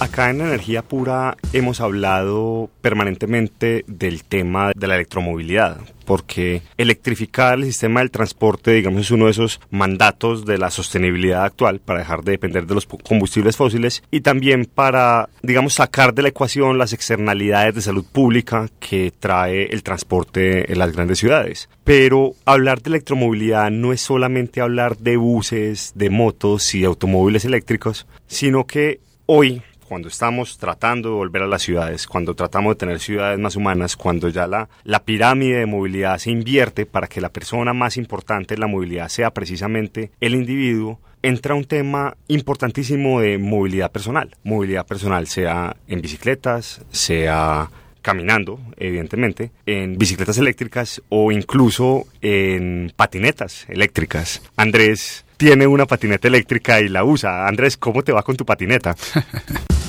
Acá en Energía Pura hemos hablado permanentemente del tema de la electromovilidad, porque electrificar el sistema del transporte, digamos, es uno de esos mandatos de la sostenibilidad actual para dejar de depender de los combustibles fósiles y también para, digamos, sacar de la ecuación las externalidades de salud pública que trae el transporte en las grandes ciudades. Pero hablar de electromovilidad no es solamente hablar de buses, de motos y automóviles eléctricos, sino que hoy cuando estamos tratando de volver a las ciudades, cuando tratamos de tener ciudades más humanas, cuando ya la, pirámide de movilidad se invierte para que la persona más importante en la movilidad sea precisamente el individuo, entra un tema importantísimo de movilidad personal. Movilidad personal sea en bicicletas, sea caminando, evidentemente, en bicicletas eléctricas o incluso en patinetas eléctricas. Andrés tiene una patineta eléctrica y la usa. Andrés, ¿cómo te va con tu patineta?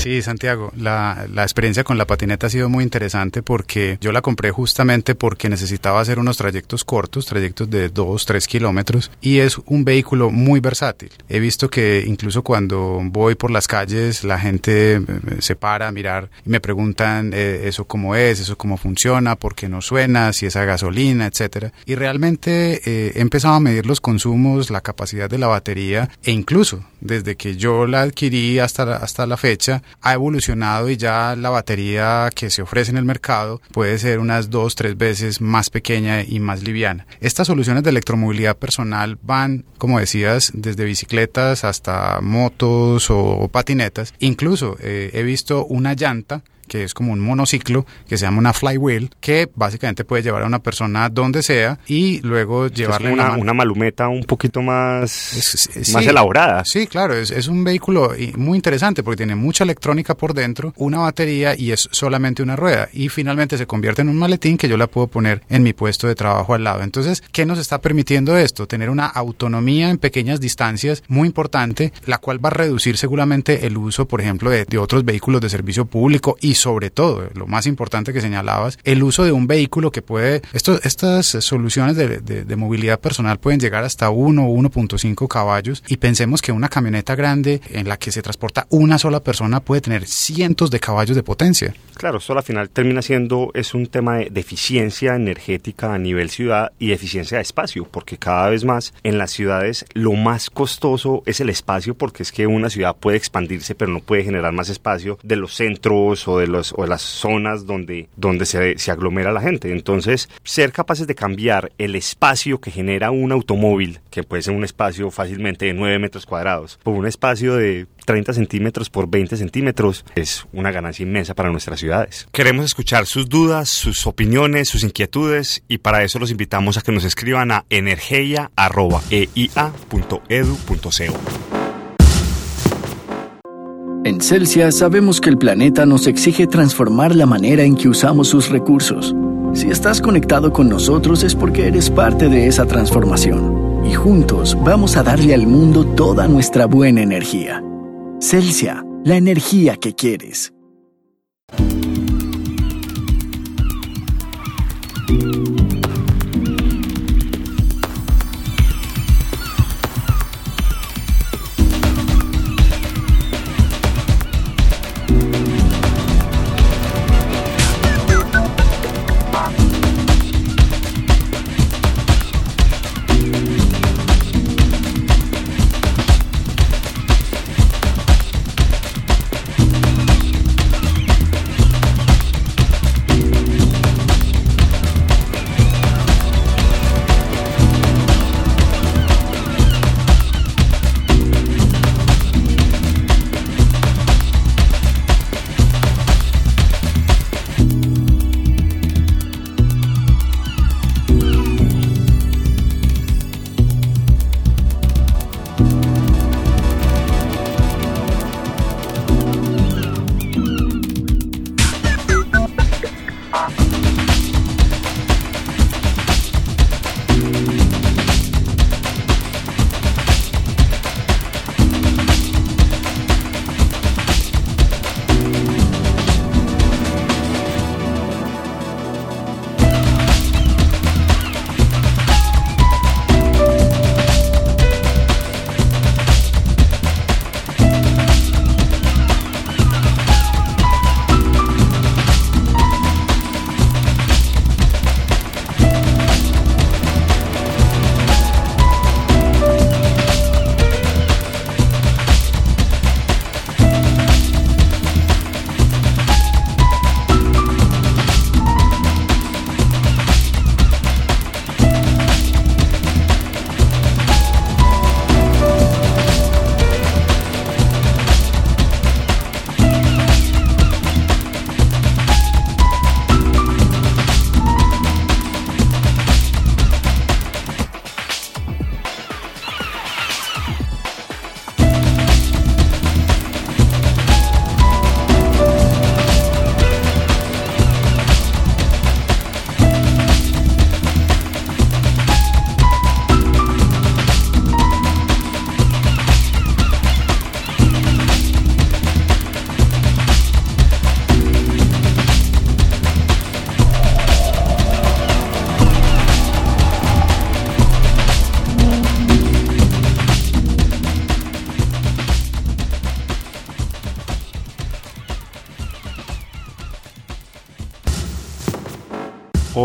Sí, Santiago, la, la, experiencia con la patineta ha sido muy interesante porque yo la compré justamente porque necesitaba hacer unos trayectos cortos, trayectos de 2, 3 kilómetros, y es un vehículo muy versátil. He visto que incluso cuando voy por las calles la gente eh, se para a mirar y me preguntan eh, eso cómo es, eso cómo funciona, por qué no suena, si es a gasolina, etcétera. Y realmente eh, he empezado a medir los consumos, la capacidad de la batería e incluso desde que yo la adquirí hasta hasta la fecha ha evolucionado y ya la batería que se ofrece en el mercado puede ser unas dos, tres veces más pequeña y más liviana. Estas soluciones de electromovilidad personal van, como decías, desde bicicletas hasta motos o, patinetas. Incluso eh, he visto una llanta que es como un monociclo que se llama una flywheel, que básicamente puede llevar a una persona donde sea y luego llevarle una, una, malumeta un poquito más, más elaborada. Sí, claro, es, es, un vehículo muy interesante porque tiene mucha electrónica por dentro, una batería y es solamente una rueda. Y finalmente se convierte en un maletín que yo la puedo poner en mi puesto de trabajo al lado. Entonces, ¿qué nos está permitiendo esto? Tener una autonomía en pequeñas distancias muy importante, la cual va a reducir seguramente el uso, por ejemplo, de, de otros vehículos de servicio público y sobre todo, lo más importante que señalabas, el uso de un vehículo que puede, estas soluciones de, de, movilidad personal pueden llegar hasta 1 o 1.5 caballos y pensemos que una camioneta grande en la que se transporta una sola persona puede tener cientos de caballos de potencia. Claro, esto al final termina siendo, es un tema de, de eficiencia energética a nivel ciudad y eficiencia de espacio, porque cada vez más en las ciudades lo más costoso es el espacio, porque es que una ciudad puede expandirse, pero no puede generar más espacio de los centros o de o las zonas donde, donde se, se aglomera la gente. Entonces, ser capaces de cambiar el espacio que genera un automóvil, que puede ser un espacio fácilmente de 9 metros cuadrados, por un espacio de 30 centímetros por 20 centímetros, es una ganancia inmensa para nuestras ciudades. Queremos escuchar sus dudas, sus opiniones, sus inquietudes y para eso los invitamos a que nos escriban a energeia.eia.edu.co. En Celsia sabemos que el planeta nos exige transformar la manera en que usamos sus recursos. Si estás conectado con nosotros es porque eres parte de esa transformación. Y juntos vamos a darle al mundo toda nuestra buena energía. Celsia, la energía que quieres.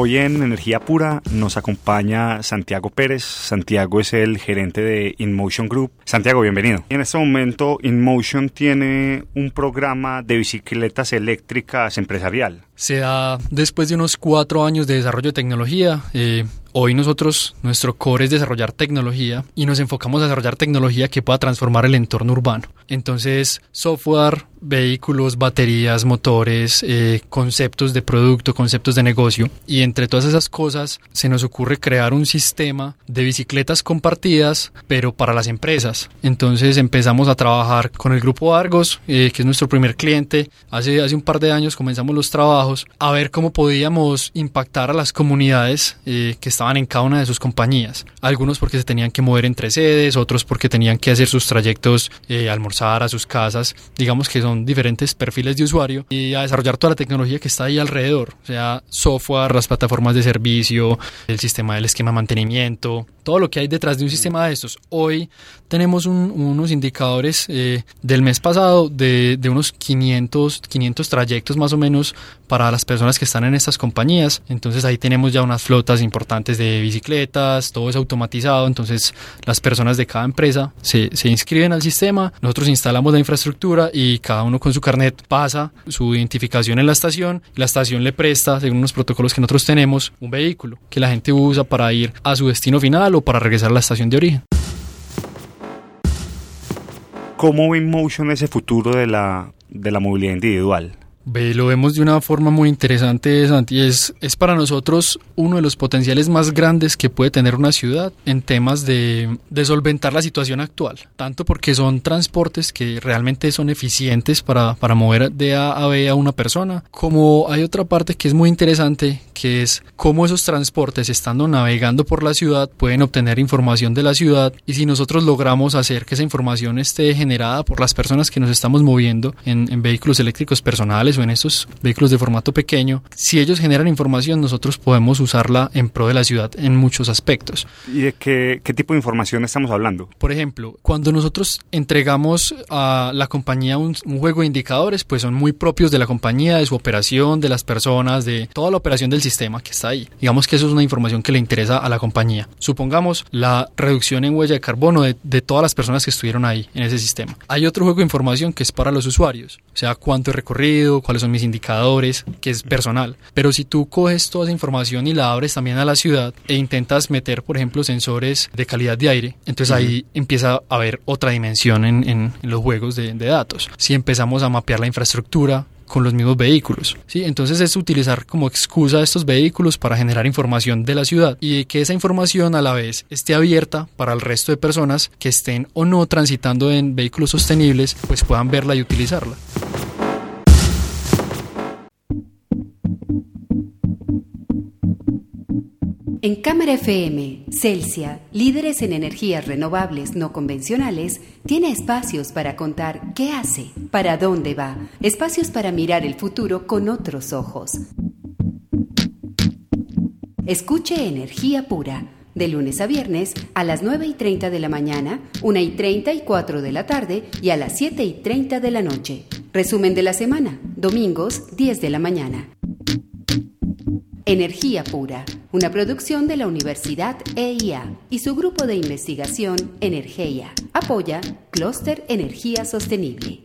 Hoy en Energía Pura nos acompaña Santiago Pérez. Santiago es el gerente de InMotion Group. Santiago, bienvenido. En este momento InMotion tiene un programa de bicicletas eléctricas empresarial. Se da después de unos cuatro años de desarrollo de tecnología. Eh, Hoy nosotros, nuestro core es desarrollar tecnología y nos enfocamos a desarrollar tecnología que pueda transformar el entorno urbano. Entonces, software, vehículos, baterías, motores, eh, conceptos de producto, conceptos de negocio. Y entre todas esas cosas se nos ocurre crear un sistema de bicicletas compartidas, pero para las empresas. Entonces empezamos a trabajar con el grupo Argos, eh, que es nuestro primer cliente. Hace, hace un par de años comenzamos los trabajos a ver cómo podíamos impactar a las comunidades eh, que estaban en cada una de sus compañías. Algunos porque se tenían que mover entre sedes, otros porque tenían que hacer sus trayectos, eh, almorzar a sus casas. Digamos que son diferentes perfiles de usuario y a desarrollar toda la tecnología que está ahí alrededor, o sea, software, las plataformas de servicio, el sistema del esquema de mantenimiento, todo lo que hay detrás de un sistema de estos. Hoy tenemos unos indicadores eh, del mes pasado de, de, unos 500, 500 trayectos más o menos para las personas que están en estas compañías. Entonces ahí tenemos ya unas flotas importantes de bicicletas, todo es automatizado. Entonces las personas de cada empresa se, se inscriben al sistema, nosotros instalamos la infraestructura y cada uno con su carnet pasa su identificación en la estación. La estación le presta, según unos protocolos que nosotros tenemos, un vehículo que la gente usa para ir a su destino final para regresar a la estación de origen. ¿Cómo ve Motion ese futuro de la, de la movilidad individual? Lo vemos de una forma muy interesante, Santi. Es, es para nosotros uno de los potenciales más grandes que puede tener una ciudad en temas de, de, solventar la situación actual. Tanto porque son transportes que realmente son eficientes para, para mover de A a B a una persona, como hay otra parte que es muy interesante, que es cómo esos transportes, estando navegando por la ciudad, pueden obtener información de la ciudad y si nosotros logramos hacer que esa información esté generada por las personas que nos estamos moviendo en, en vehículos eléctricos personales o en estos vehículos de formato pequeño, si ellos generan información, nosotros podemos usarla en pro de la ciudad en muchos aspectos. ¿Y de qué, qué tipo de información estamos hablando? Por ejemplo, cuando nosotros entregamos a la compañía un, un juego de indicadores, pues son muy propios de la compañía, de su operación, de las personas, de toda la operación del sistema que está ahí. Digamos que eso es una información que le interesa a la compañía. Supongamos la reducción en huella de carbono de, de todas las personas que estuvieron ahí en ese sistema. Hay otro juego de información que es para los usuarios, o sea, cuánto he recorrido, cuáles son mis indicadores, que es personal. Pero si tú coges toda esa información y la abres también a la ciudad e intentas meter, por ejemplo, sensores de calidad de aire, entonces uh -huh. ahí empieza a haber otra dimensión en, en, en los juegos de, de datos. Si empezamos a mapear la infraestructura, con los mismos vehículos. ¿sí? Entonces es utilizar como excusa estos vehículos para generar información de la ciudad y que esa información a la vez esté abierta para el resto de personas que estén o no transitando en vehículos sostenibles, pues puedan verla y utilizarla. En Cámara FM, Celsia, líderes en energías renovables no convencionales, tiene espacios para contar qué hace, para dónde va, espacios para mirar el futuro con otros ojos. Escuche Energía Pura, de lunes a viernes a las 9 y 30 de la mañana, 1 y 30 y 4 de la tarde y a las 7 y 30 de la noche. Resumen de la semana, domingos 10 de la mañana. Energía Pura, una producción de la Universidad EIA y su grupo de investigación Energía. Apoya Clúster Energía Sostenible.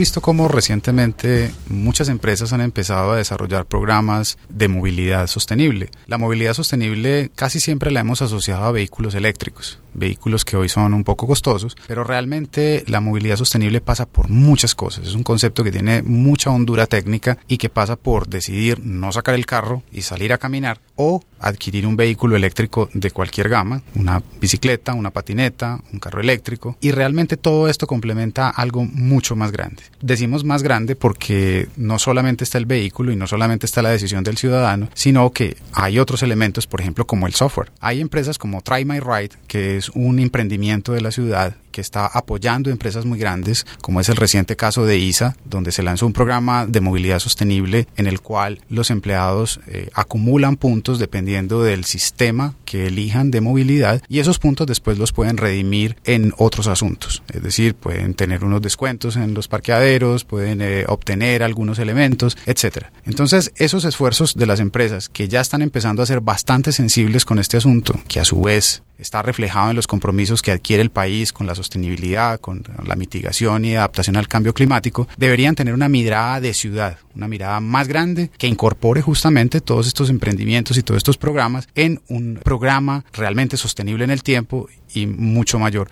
Visto cómo recientemente muchas empresas han empezado a desarrollar programas de movilidad sostenible. La movilidad sostenible casi siempre la hemos asociado a vehículos eléctricos, vehículos que hoy son un poco costosos, pero realmente la movilidad sostenible pasa por muchas cosas. Es un concepto que tiene mucha hondura técnica y que pasa por decidir no sacar el carro y salir a caminar o adquirir un vehículo eléctrico de cualquier gama, una bicicleta, una patineta, un carro eléctrico y realmente todo esto complementa algo mucho más grande Decimos más grande porque no solamente está el vehículo y no solamente está la decisión del ciudadano, sino que hay otros elementos, por ejemplo, como el software. Hay empresas como Try My Ride, que es un emprendimiento de la ciudad que está apoyando empresas muy grandes, como es el reciente caso de ISA, donde se lanzó un programa de movilidad sostenible en el cual los empleados eh, acumulan puntos dependiendo del sistema que elijan de movilidad y esos puntos después los pueden redimir en otros asuntos. Es decir, pueden tener unos descuentos en los parqueaderos, pueden eh, obtener algunos elementos, etcétera. Entonces, esos esfuerzos de las empresas que ya están empezando a ser bastante sensibles con este asunto, que a su vez está reflejado en los compromisos que adquiere el país con la sostenibilidad, con la mitigación y adaptación al cambio climático, deberían tener una mirada de ciudad, una mirada más grande que incorpore justamente todos estos emprendimientos y todos estos programas en un programa realmente sostenible en el tiempo y mucho mayor.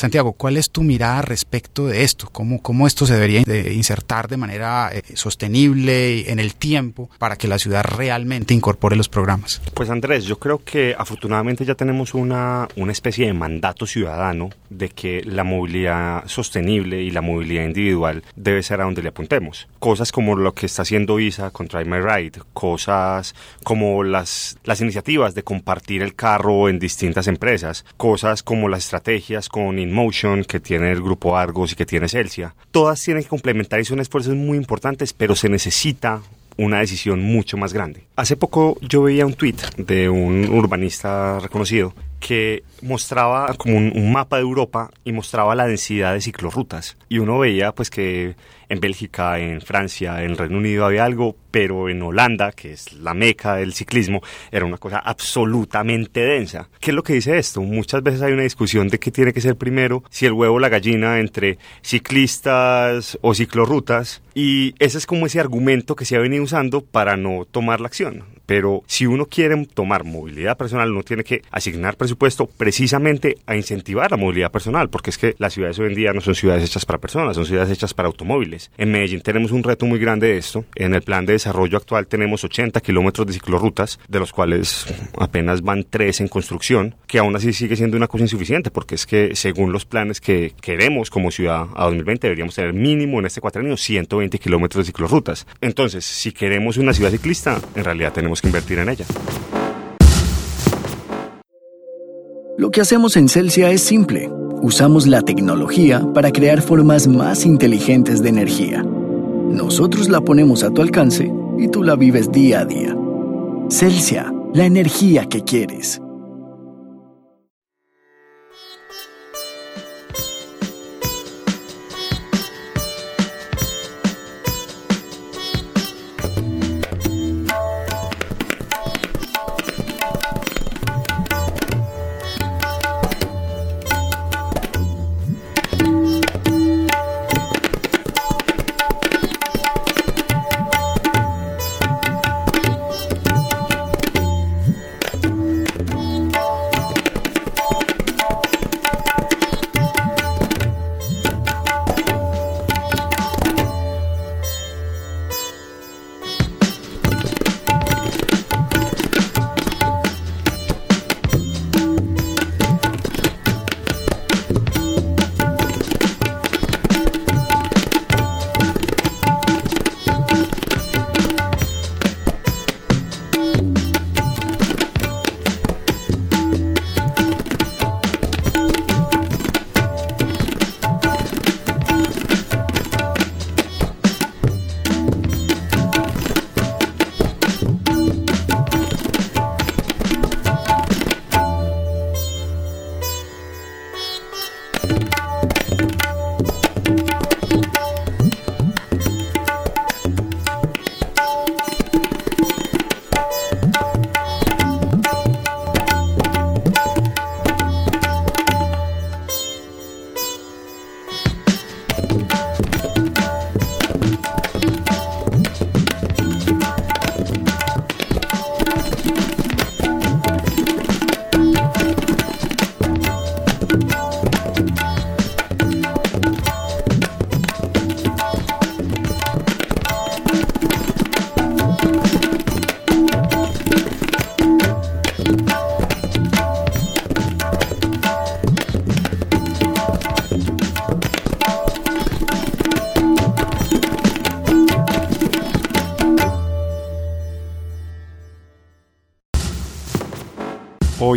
Santiago, ¿cuál es tu mirada respecto de esto? ¿Cómo, cómo esto se debería insertar de manera eh, sostenible en el tiempo para que la ciudad realmente incorpore los programas? Pues Andrés, yo creo que afortunadamente ya tenemos una, una especie de mandato ciudadano de que la movilidad sostenible y la movilidad individual debe ser a donde le apuntemos. Cosas como lo que está haciendo ISA con Drive My Ride, cosas como las, las iniciativas de compartir el carro en distintas empresas, cosas como las estrategias con Motion, que tiene el grupo Argos y que tiene Celsia. Todas tienen que complementar y son esfuerzos muy importantes, pero se necesita una decisión mucho más grande. Hace poco yo veía un tweet de un urbanista reconocido que mostraba como un, mapa de Europa y mostraba la densidad de ciclorrutas. Y uno veía pues que en Bélgica, en Francia, en Reino Unido había algo, pero en Holanda, que es la meca del ciclismo, era una cosa absolutamente densa. ¿Qué es lo que dice esto? Muchas veces hay una discusión de qué tiene que ser primero, si el huevo o la gallina entre ciclistas o ciclorrutas, y ese es como ese argumento que se ha venido usando para no tomar la acción. Pero si uno quiere tomar movilidad personal, uno tiene que asignar presupuesto precisamente a incentivar la movilidad personal, porque es que las ciudades hoy en día no son ciudades hechas para personas, son ciudades hechas para automóviles. En Medellín tenemos un reto muy grande de esto. En el plan de desarrollo actual tenemos 80 kilómetros de ciclorrutas, de los cuales apenas van 3 en construcción, que aún así sigue siendo una cosa insuficiente, porque es que según los planes que queremos como ciudad a 2020 deberíamos tener mínimo en este cuatrenio 120 kilómetros de ciclorrutas. Entonces, si queremos una ciudad ciclista, en realidad tenemos que invertir en ella. Lo que hacemos en Celsia es simple. Usamos la tecnología para crear formas más inteligentes de energía. Nosotros la ponemos a tu alcance y tú la vives día a día. Celsia, la energía que quieres.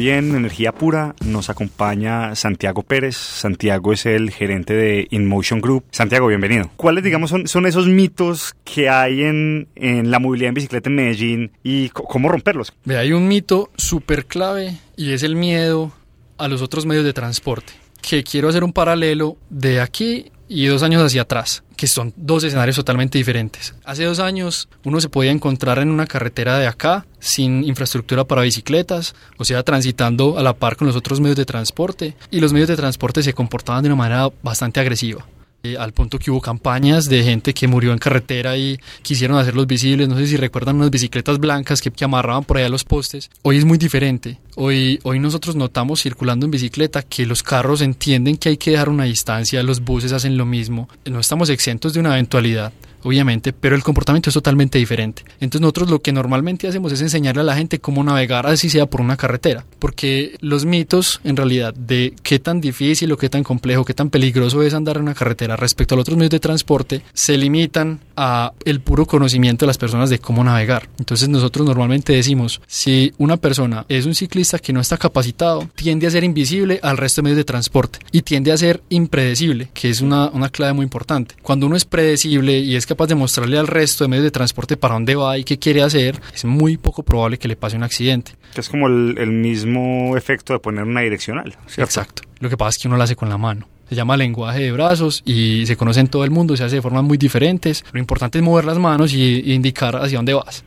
Hoy en Energía Pura nos acompaña Santiago Pérez. Santiago es el gerente de InMotion Group. Santiago, bienvenido. ¿Cuáles, digamos, son, esos mitos que hay en, la movilidad en bicicleta en Medellín y cómo romperlos? Ve, hay un mito súper clave y es el miedo a los otros medios de transporte. Que quiero hacer un paralelo de aquí y dos años hacia atrás, que son dos escenarios totalmente diferentes. Hace dos años uno se podía encontrar en una carretera de acá sin infraestructura para bicicletas, o sea, transitando a la par con los otros medios de transporte, y los medios de transporte se comportaban de una manera bastante agresiva. Eh, al punto que hubo campañas de gente que murió en carretera y quisieron hacerlos visibles. No sé si recuerdan unas bicicletas blancas que, que amarraban por allá los postes. Hoy es muy diferente. Hoy, hoy nosotros notamos circulando en bicicleta que los carros entienden que hay que dejar una distancia, los buses hacen lo mismo. No estamos exentos de una eventualidad obviamente, pero el comportamiento es totalmente diferente. Entonces nosotros lo que normalmente hacemos es enseñarle a la gente cómo navegar así sea por una carretera, porque los mitos en realidad de qué tan difícil o qué tan complejo, qué tan peligroso es andar en una carretera respecto a los otros medios de transporte se limitan a el puro conocimiento de las personas de cómo navegar. Entonces nosotros normalmente decimos, si una persona es un ciclista que no está capacitado, tiende a ser invisible al resto de medios de transporte y tiende a ser impredecible, que es una, una clave muy importante. Cuando uno es predecible y es capaz de mostrarle al resto de medios de transporte para dónde va y qué quiere hacer, es muy poco probable que le pase un accidente. Es como el, el mismo efecto de poner una direccional. ¿cierto? Exacto. Lo que pasa es que uno lo hace con la mano. Se llama lenguaje de brazos y se conoce en todo el mundo, se hace de formas muy diferentes. Lo importante es mover las manos y, y indicar hacia dónde vas.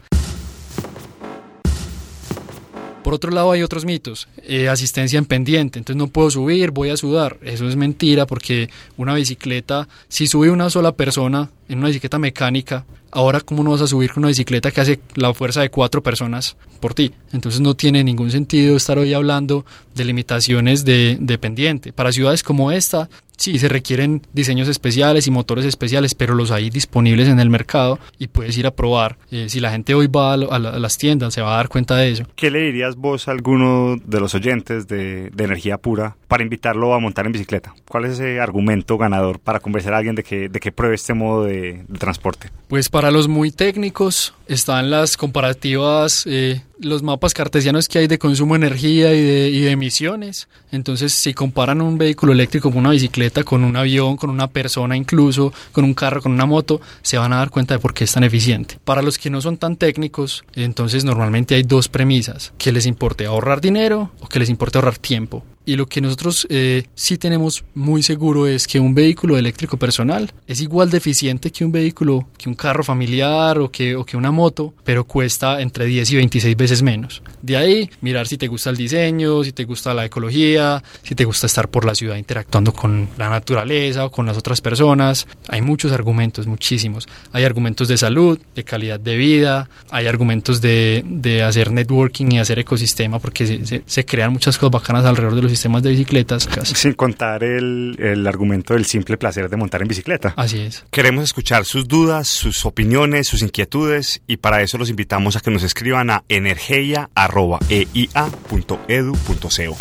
Por otro lado hay otros mitos, eh, asistencia en pendiente, entonces no puedo subir, voy a sudar. Eso es mentira porque una bicicleta, si sube una sola persona en una bicicleta mecánica, ahora cómo no vas a subir con una bicicleta que hace la fuerza de cuatro personas por ti. Entonces no tiene ningún sentido estar hoy hablando de limitaciones de, de pendiente. Para ciudades como esta, sí se requieren diseños especiales y motores especiales, pero los hay disponibles en el mercado y puedes ir a probar. Eh, si la gente hoy va a, a, las tiendas, se va a dar cuenta de eso. ¿Qué le dirías vos a alguno de los oyentes de, de, Energía Pura para invitarlo a montar en bicicleta? ¿Cuál es ese argumento ganador para convencer a alguien de que, de que pruebe este modo de, de transporte? Pues para los muy técnicos están las comparativas eh, los mapas cartesianos que hay de consumo de energía y y de, emisiones. Entonces, si comparan un vehículo eléctrico con una bicicleta, con un avión, con una persona incluso, con un carro, con una moto, se van a dar cuenta de por qué es tan eficiente. Para los que no son tan técnicos, entonces normalmente hay dos premisas, que les importe ahorrar dinero o que les importe ahorrar tiempo. Y lo que nosotros eh, sí tenemos muy seguro es que un vehículo eléctrico personal es igual de eficiente que un vehículo, que un carro familiar o que, o que una moto, pero cuesta entre 10 y 26 veces menos. De ahí, mirar si te gusta el diseño, si te gusta la ecología, si te gusta estar por la ciudad interactuando con la naturaleza o con las otras personas. Hay muchos argumentos, muchísimos. Hay argumentos de salud, de calidad de vida, hay argumentos de, de hacer networking y hacer ecosistema porque se, se, se crean muchas cosas bacanas alrededor de los sistemas de bicicletas. Sin contar el, el, argumento del simple placer de montar en bicicleta. Así es. Queremos escuchar sus dudas, sus opiniones, sus inquietudes y para eso los invitamos a que nos escriban a energeia.eia.edu.co.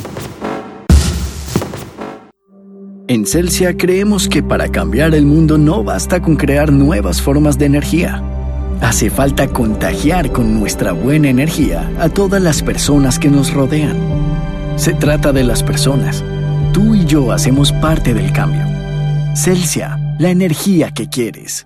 En Celsia creemos que para cambiar el mundo no basta con crear nuevas formas de energía. Hace falta contagiar con nuestra buena energía a todas las personas que nos rodean. Se trata de las personas. Tú y yo hacemos parte del cambio. Celsia, la energía que quieres.